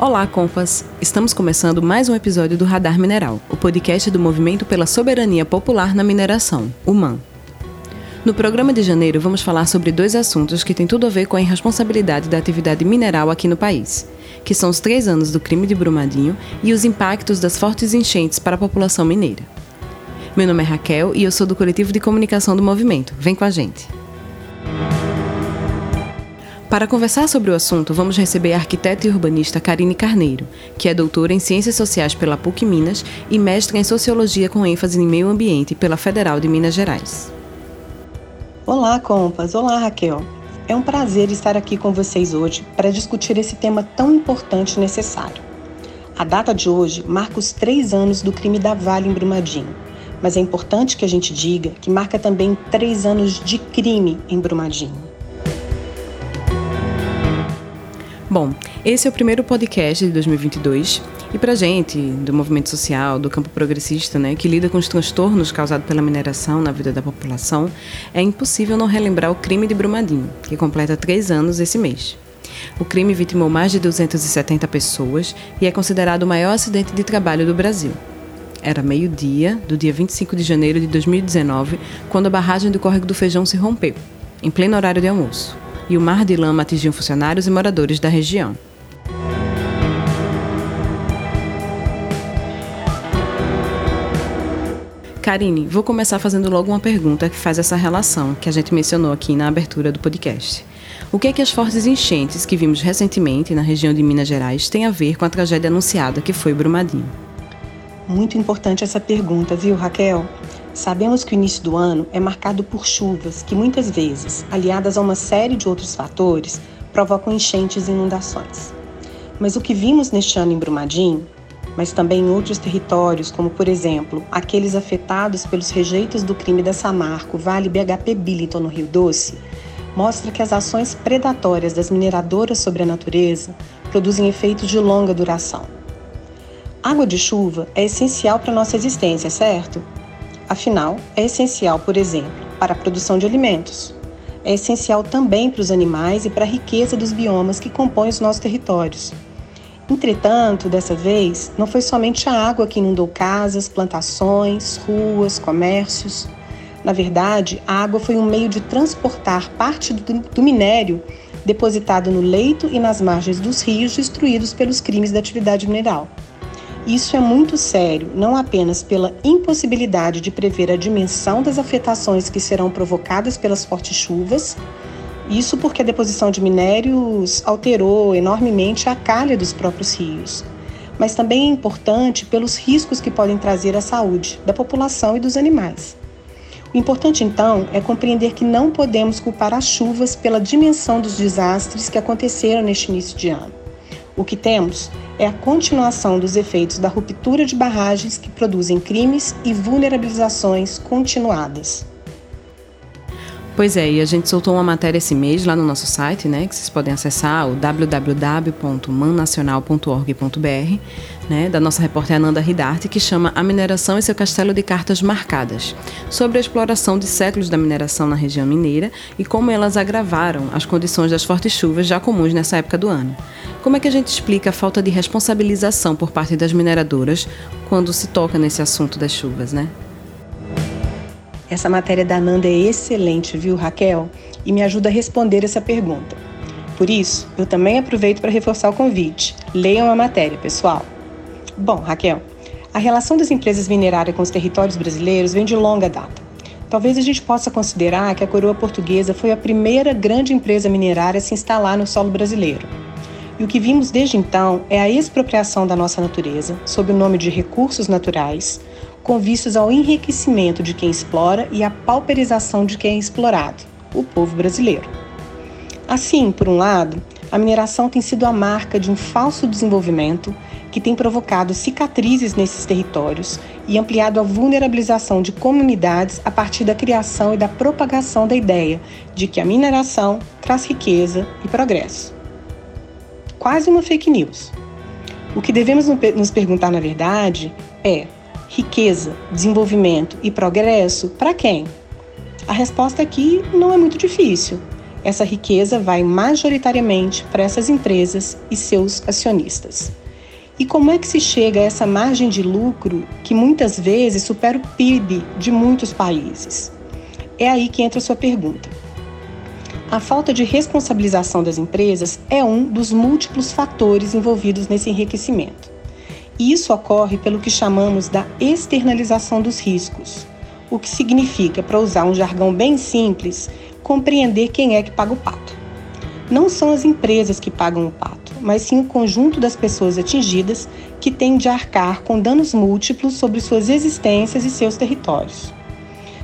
Olá, compas! Estamos começando mais um episódio do Radar Mineral, o podcast do Movimento pela Soberania Popular na Mineração, o MAN. No programa de janeiro, vamos falar sobre dois assuntos que têm tudo a ver com a irresponsabilidade da atividade mineral aqui no país, que são os três anos do crime de Brumadinho e os impactos das fortes enchentes para a população mineira. Meu nome é Raquel e eu sou do coletivo de comunicação do movimento. Vem com a gente! Para conversar sobre o assunto, vamos receber a arquiteta e urbanista Karine Carneiro, que é doutora em Ciências Sociais pela PUC Minas e mestra em Sociologia com ênfase em Meio Ambiente pela Federal de Minas Gerais. Olá, compas! Olá, Raquel! É um prazer estar aqui com vocês hoje para discutir esse tema tão importante e necessário. A data de hoje marca os três anos do crime da Vale em Brumadinho, mas é importante que a gente diga que marca também três anos de crime em Brumadinho. Bom, esse é o primeiro podcast de 2022 e para gente do movimento social, do campo progressista, né, que lida com os transtornos causados pela mineração na vida da população, é impossível não relembrar o crime de Brumadinho, que completa três anos esse mês. O crime vitimou mais de 270 pessoas e é considerado o maior acidente de trabalho do Brasil. Era meio-dia do dia 25 de janeiro de 2019, quando a barragem do Córrego do Feijão se rompeu, em pleno horário de almoço e o mar de lama atingiu funcionários e moradores da região. Karine, vou começar fazendo logo uma pergunta que faz essa relação que a gente mencionou aqui na abertura do podcast. O que é que as fortes enchentes que vimos recentemente na região de Minas Gerais têm a ver com a tragédia anunciada que foi Brumadinho? Muito importante essa pergunta, viu, Raquel? Sabemos que o início do ano é marcado por chuvas que muitas vezes, aliadas a uma série de outros fatores, provocam enchentes e inundações. Mas o que vimos neste ano em Brumadinho, mas também em outros territórios, como por exemplo aqueles afetados pelos rejeitos do crime da Samarco, Vale BHP Billiton no Rio Doce, mostra que as ações predatórias das mineradoras sobre a natureza produzem efeitos de longa duração. Água de chuva é essencial para nossa existência, certo? Afinal, é essencial, por exemplo, para a produção de alimentos. É essencial também para os animais e para a riqueza dos biomas que compõem os nossos territórios. Entretanto, dessa vez, não foi somente a água que inundou casas, plantações, ruas, comércios. Na verdade, a água foi um meio de transportar parte do, do minério depositado no leito e nas margens dos rios destruídos pelos crimes da atividade mineral. Isso é muito sério, não apenas pela impossibilidade de prever a dimensão das afetações que serão provocadas pelas fortes chuvas, isso porque a deposição de minérios alterou enormemente a calha dos próprios rios, mas também é importante pelos riscos que podem trazer à saúde da população e dos animais. O importante, então, é compreender que não podemos culpar as chuvas pela dimensão dos desastres que aconteceram neste início de ano. O que temos é a continuação dos efeitos da ruptura de barragens que produzem crimes e vulnerabilizações continuadas. Pois é, e a gente soltou uma matéria esse mês lá no nosso site, né, que vocês podem acessar, o www.mannacional.org.br, né, da nossa repórter Ananda Ridarte, que chama A Mineração e seu Castelo de Cartas Marcadas, sobre a exploração de séculos da mineração na região mineira e como elas agravaram as condições das fortes chuvas já comuns nessa época do ano. Como é que a gente explica a falta de responsabilização por parte das mineradoras quando se toca nesse assunto das chuvas, né? Essa matéria da Nanda é excelente, viu, Raquel? E me ajuda a responder essa pergunta. Por isso, eu também aproveito para reforçar o convite. Leiam a matéria, pessoal. Bom, Raquel, a relação das empresas minerárias com os territórios brasileiros vem de longa data. Talvez a gente possa considerar que a coroa portuguesa foi a primeira grande empresa minerária a se instalar no solo brasileiro. E o que vimos desde então é a expropriação da nossa natureza, sob o nome de recursos naturais, com vistas ao enriquecimento de quem explora e à pauperização de quem é explorado, o povo brasileiro. Assim, por um lado, a mineração tem sido a marca de um falso desenvolvimento que tem provocado cicatrizes nesses territórios e ampliado a vulnerabilização de comunidades a partir da criação e da propagação da ideia de que a mineração traz riqueza e progresso. Quase uma fake news. O que devemos nos perguntar, na verdade, é riqueza, desenvolvimento e progresso para quem? A resposta aqui não é muito difícil. essa riqueza vai majoritariamente para essas empresas e seus acionistas. E como é que se chega a essa margem de lucro que muitas vezes supera o PIB de muitos países? É aí que entra a sua pergunta. A falta de responsabilização das empresas é um dos múltiplos fatores envolvidos nesse enriquecimento. Isso ocorre pelo que chamamos da externalização dos riscos, o que significa, para usar um jargão bem simples, compreender quem é que paga o pato. Não são as empresas que pagam o pato, mas sim o conjunto das pessoas atingidas que têm de arcar com danos múltiplos sobre suas existências e seus territórios.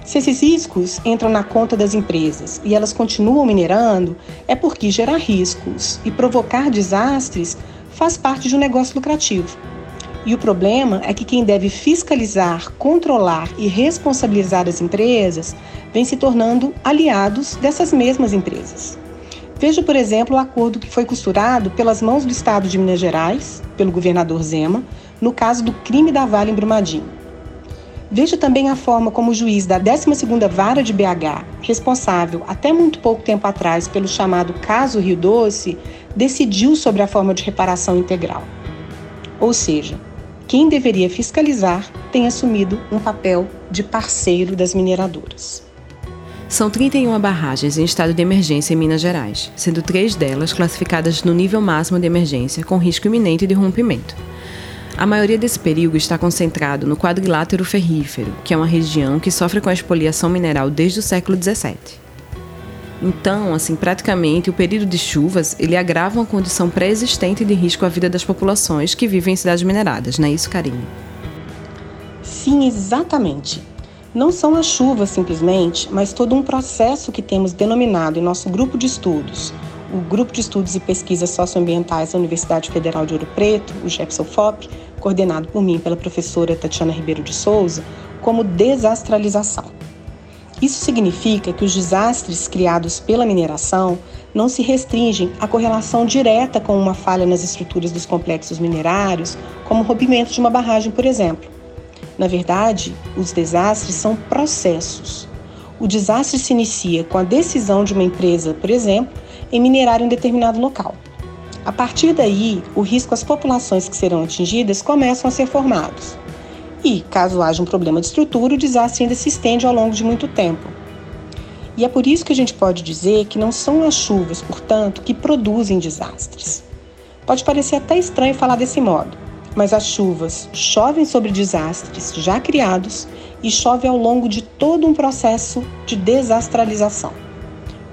Se esses riscos entram na conta das empresas e elas continuam minerando, é porque gerar riscos e provocar desastres faz parte de um negócio lucrativo. E o problema é que quem deve fiscalizar, controlar e responsabilizar as empresas vem se tornando aliados dessas mesmas empresas. Veja, por exemplo, o acordo que foi costurado pelas mãos do Estado de Minas Gerais, pelo governador Zema, no caso do crime da Vale em Brumadinho. Veja também a forma como o juiz da 12ª Vara de BH, responsável até muito pouco tempo atrás pelo chamado caso Rio Doce, decidiu sobre a forma de reparação integral. Ou seja, quem deveria fiscalizar tem assumido um papel de parceiro das mineradoras. São 31 barragens em estado de emergência em Minas Gerais, sendo três delas classificadas no nível máximo de emergência com risco iminente de rompimento. A maioria desse perigo está concentrado no quadrilátero ferrífero, que é uma região que sofre com a expoliação mineral desde o século XVII. Então, assim, praticamente o período de chuvas ele agrava uma condição pré-existente de risco à vida das populações que vivem em cidades mineradas, não é isso, Karine? Sim, exatamente. Não são as chuvas simplesmente, mas todo um processo que temos denominado em nosso grupo de estudos, o Grupo de Estudos e Pesquisas Socioambientais da Universidade Federal de Ouro Preto, o GEPSOFOP, coordenado por mim pela professora Tatiana Ribeiro de Souza, como desastralização. Isso significa que os desastres criados pela mineração não se restringem à correlação direta com uma falha nas estruturas dos complexos minerários, como o rompimento de uma barragem, por exemplo. Na verdade, os desastres são processos. O desastre se inicia com a decisão de uma empresa, por exemplo, em minerar em um determinado local. A partir daí, o risco às populações que serão atingidas começam a ser formados. E, caso haja um problema de estrutura, o desastre ainda se estende ao longo de muito tempo. E é por isso que a gente pode dizer que não são as chuvas, portanto, que produzem desastres. Pode parecer até estranho falar desse modo, mas as chuvas chovem sobre desastres já criados e chove ao longo de todo um processo de desastralização.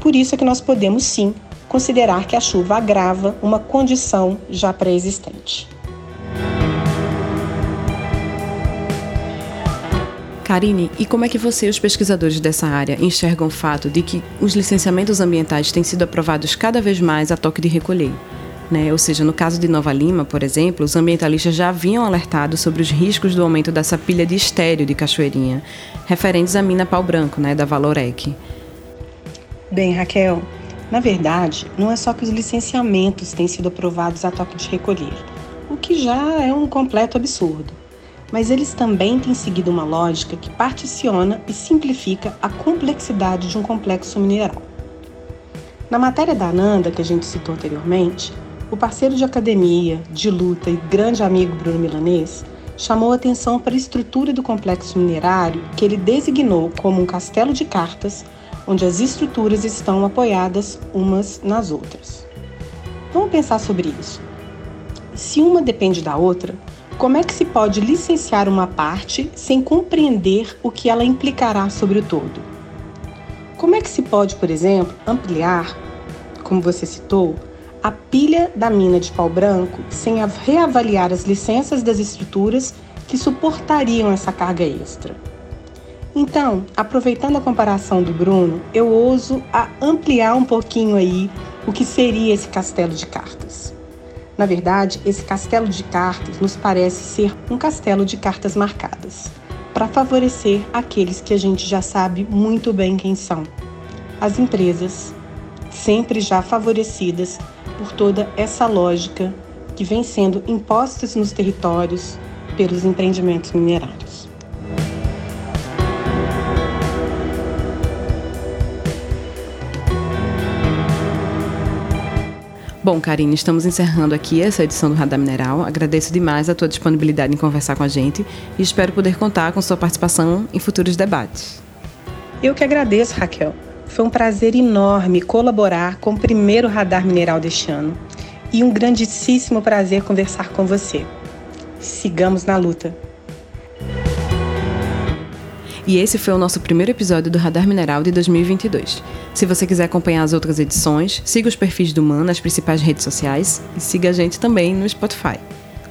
Por isso é que nós podemos sim considerar que a chuva agrava uma condição já pré-existente. Karine, e como é que você e os pesquisadores dessa área enxergam o fato de que os licenciamentos ambientais têm sido aprovados cada vez mais a toque de recolher? Né? Ou seja, no caso de Nova Lima, por exemplo, os ambientalistas já haviam alertado sobre os riscos do aumento dessa pilha de estéreo de Cachoeirinha, referentes à mina pau branco, né, da Valorec. Bem, Raquel, na verdade, não é só que os licenciamentos têm sido aprovados a toque de recolher, o que já é um completo absurdo. Mas eles também têm seguido uma lógica que particiona e simplifica a complexidade de um complexo mineral. Na matéria da Ananda, que a gente citou anteriormente, o parceiro de academia, de luta e grande amigo Bruno Milanês chamou atenção para a estrutura do complexo minerário que ele designou como um castelo de cartas, onde as estruturas estão apoiadas umas nas outras. Vamos pensar sobre isso. Se uma depende da outra, como é que se pode licenciar uma parte sem compreender o que ela implicará sobre o todo? Como é que se pode, por exemplo, ampliar, como você citou, a pilha da mina de pau branco sem reavaliar as licenças das estruturas que suportariam essa carga extra. Então, aproveitando a comparação do Bruno, eu ouso a ampliar um pouquinho aí o que seria esse castelo de cartas. Na verdade, esse castelo de cartas nos parece ser um castelo de cartas marcadas, para favorecer aqueles que a gente já sabe muito bem quem são: as empresas, sempre já favorecidas por toda essa lógica que vem sendo imposta nos territórios pelos empreendimentos minerários. Bom, Karine, estamos encerrando aqui essa edição do Radar Mineral. Agradeço demais a tua disponibilidade em conversar com a gente e espero poder contar com sua participação em futuros debates. Eu que agradeço, Raquel. Foi um prazer enorme colaborar com o primeiro Radar Mineral deste ano e um grandíssimo prazer conversar com você. Sigamos na luta. E esse foi o nosso primeiro episódio do Radar Mineral de 2022. Se você quiser acompanhar as outras edições, siga os perfis do MAN nas principais redes sociais e siga a gente também no Spotify.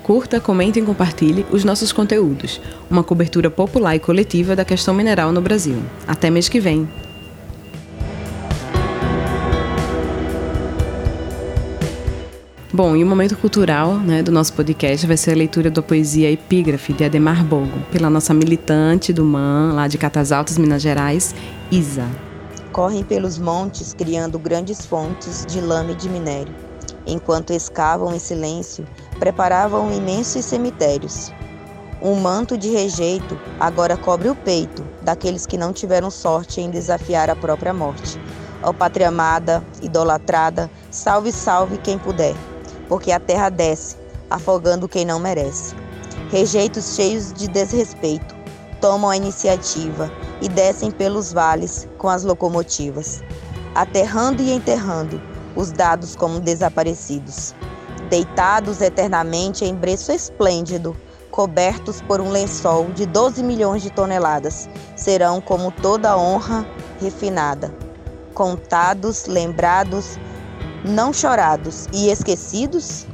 Curta, comente e compartilhe os nossos conteúdos. Uma cobertura popular e coletiva da questão mineral no Brasil. Até mês que vem! Bom, e o momento cultural né, do nosso podcast vai ser a leitura da poesia Epígrafe de Ademar Bogo, pela nossa militante do MAN, lá de Catas Altas, Minas Gerais, Isa. Correm pelos montes criando grandes fontes de lama e de minério. Enquanto escavam em silêncio, preparavam imensos cemitérios. Um manto de rejeito agora cobre o peito daqueles que não tiveram sorte em desafiar a própria morte. Ó pátria amada, idolatrada, salve, salve quem puder porque a terra desce, afogando quem não merece. Rejeitos cheios de desrespeito tomam a iniciativa e descem pelos vales com as locomotivas, aterrando e enterrando os dados como desaparecidos. Deitados eternamente em breço esplêndido, cobertos por um lençol de 12 milhões de toneladas, serão como toda honra refinada. Contados, lembrados, não chorados e esquecidos?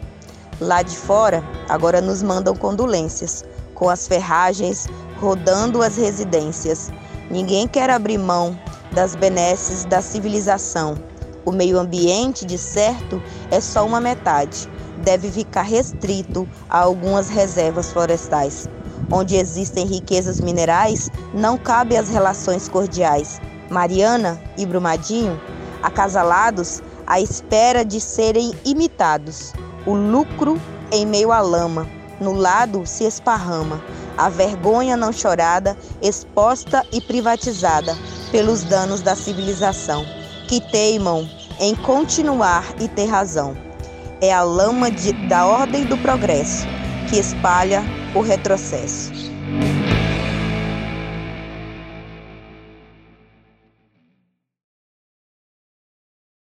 Lá de fora, agora nos mandam condolências, com as ferragens rodando as residências. Ninguém quer abrir mão das benesses da civilização. O meio ambiente, de certo, é só uma metade. Deve ficar restrito a algumas reservas florestais. Onde existem riquezas minerais, não cabe as relações cordiais. Mariana e Brumadinho, acasalados, à espera de serem imitados. O lucro em meio à lama, no lado se esparrama, a vergonha não chorada, exposta e privatizada pelos danos da civilização, que teimam em continuar e ter razão. É a lama de, da ordem do progresso que espalha o retrocesso.